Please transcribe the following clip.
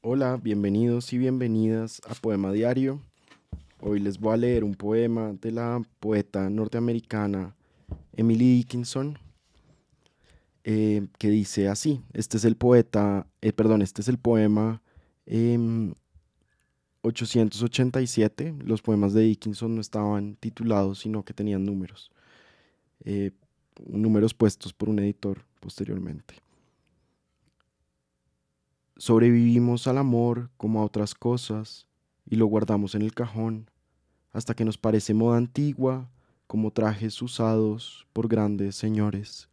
Hola, bienvenidos y bienvenidas a Poema Diario. Hoy les voy a leer un poema de la poeta norteamericana Emily Dickinson eh, que dice así. Este es el poeta, eh, perdón, este es el poema 887. Em, Los poemas de Dickinson no estaban titulados, sino que tenían números. Eh, números puestos por un editor posteriormente. Sobrevivimos al amor como a otras cosas y lo guardamos en el cajón hasta que nos parece moda antigua como trajes usados por grandes señores.